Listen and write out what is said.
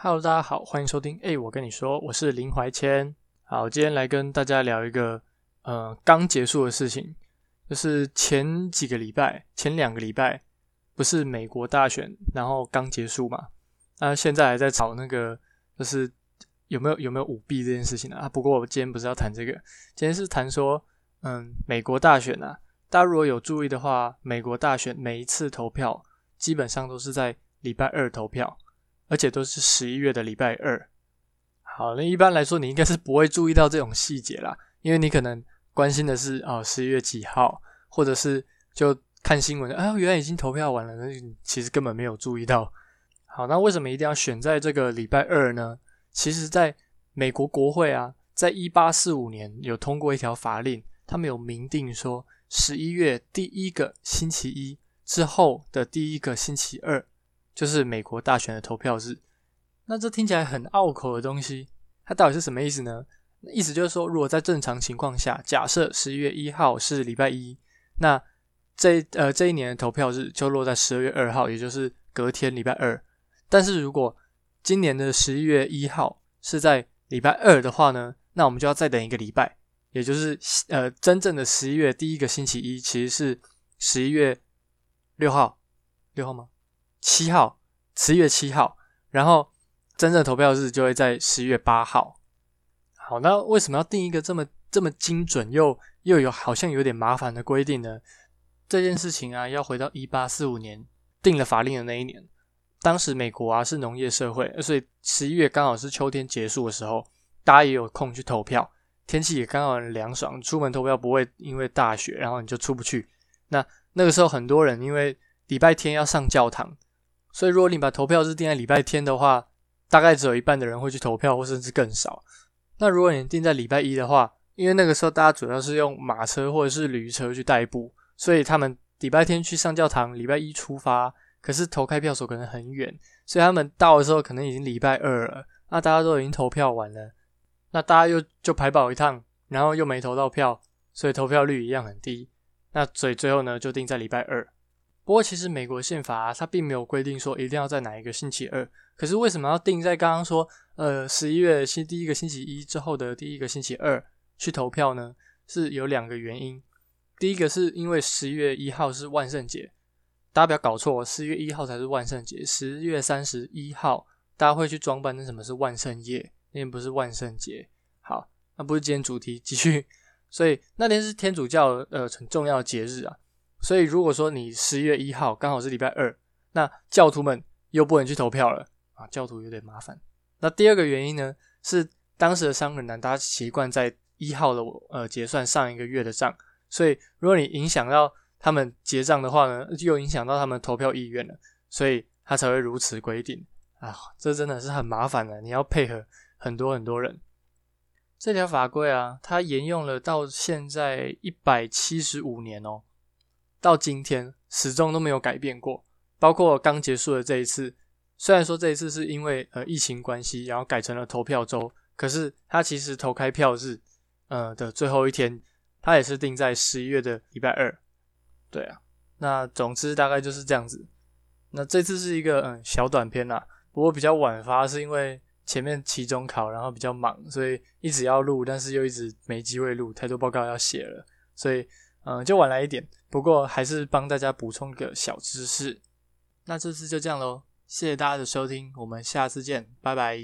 Hello，大家好，欢迎收听。哎，我跟你说，我是林怀谦。好，今天来跟大家聊一个呃刚结束的事情，就是前几个礼拜，前两个礼拜不是美国大选，然后刚结束嘛？那现在还在吵那个，就是有没有有没有舞弊这件事情啊？不过我今天不是要谈这个，今天是谈说，嗯，美国大选啊，大家如果有注意的话，美国大选每一次投票基本上都是在礼拜二投票。而且都是十一月的礼拜二。好，那一般来说，你应该是不会注意到这种细节啦，因为你可能关心的是哦，十一月几号，或者是就看新闻，啊，原来已经投票完了，那你其实根本没有注意到。好，那为什么一定要选在这个礼拜二呢？其实，在美国国会啊，在一八四五年有通过一条法令，他们有明定说，十一月第一个星期一之后的第一个星期二。就是美国大选的投票日，那这听起来很拗口的东西，它到底是什么意思呢？意思就是说，如果在正常情况下，假设十一月一号是礼拜一，那这呃这一年的投票日就落在十二月二号，也就是隔天礼拜二。但是如果今年的十一月一号是在礼拜二的话呢，那我们就要再等一个礼拜，也就是呃真正的十一月第一个星期一其实是十一月六号，六号吗？七号，十一月七号，然后真正投票日就会在十一月八号。好，那为什么要定一个这么这么精准又又有好像有点麻烦的规定呢？这件事情啊，要回到一八四五年定了法令的那一年。当时美国啊是农业社会，所以十一月刚好是秋天结束的时候，大家也有空去投票，天气也刚好很凉爽，出门投票不会因为大雪然后你就出不去。那那个时候很多人因为礼拜天要上教堂。所以，如果你把投票日定在礼拜天的话，大概只有一半的人会去投票，或甚至更少。那如果你定在礼拜一的话，因为那个时候大家主要是用马车或者是驴车去代步，所以他们礼拜天去上教堂，礼拜一出发。可是投开票所可能很远，所以他们到的时候可能已经礼拜二了。那大家都已经投票完了，那大家又就排跑一趟，然后又没投到票，所以投票率一样很低。那所以最后呢，就定在礼拜二。不过，其实美国宪法啊，它并没有规定说一定要在哪一个星期二。可是为什么要定在刚刚说，呃，十一月星第一个星期一之后的第一个星期二去投票呢？是有两个原因。第一个是因为十一月一号是万圣节，大家不要搞错，十一月一号才是万圣节。十月三十一号大家会去装扮，那什么是万圣夜？那天不是万圣节。好，那不是今天主题，继续。所以那天是天主教呃很重要的节日啊。所以，如果说你十一月一号刚好是礼拜二，那教徒们又不能去投票了啊，教徒有点麻烦。那第二个原因呢，是当时的商人呢，大家习惯在一号的呃结算上一个月的账，所以如果你影响到他们结账的话呢，又影响到他们投票意愿了，所以他才会如此规定啊，这真的是很麻烦的，你要配合很多很多人。这条法规啊，它沿用了到现在一百七十五年哦。到今天始终都没有改变过，包括刚结束的这一次，虽然说这一次是因为呃疫情关系，然后改成了投票周，可是它其实投开票日呃的最后一天，它也是定在十一月的礼拜二。对啊，那总之大概就是这样子。那这次是一个嗯小短片啦，不过比较晚发是因为前面期中考，然后比较忙，所以一直要录，但是又一直没机会录，太多报告要写了，所以。嗯，就晚来一点，不过还是帮大家补充个小知识。那这次就这样喽，谢谢大家的收听，我们下次见，拜拜。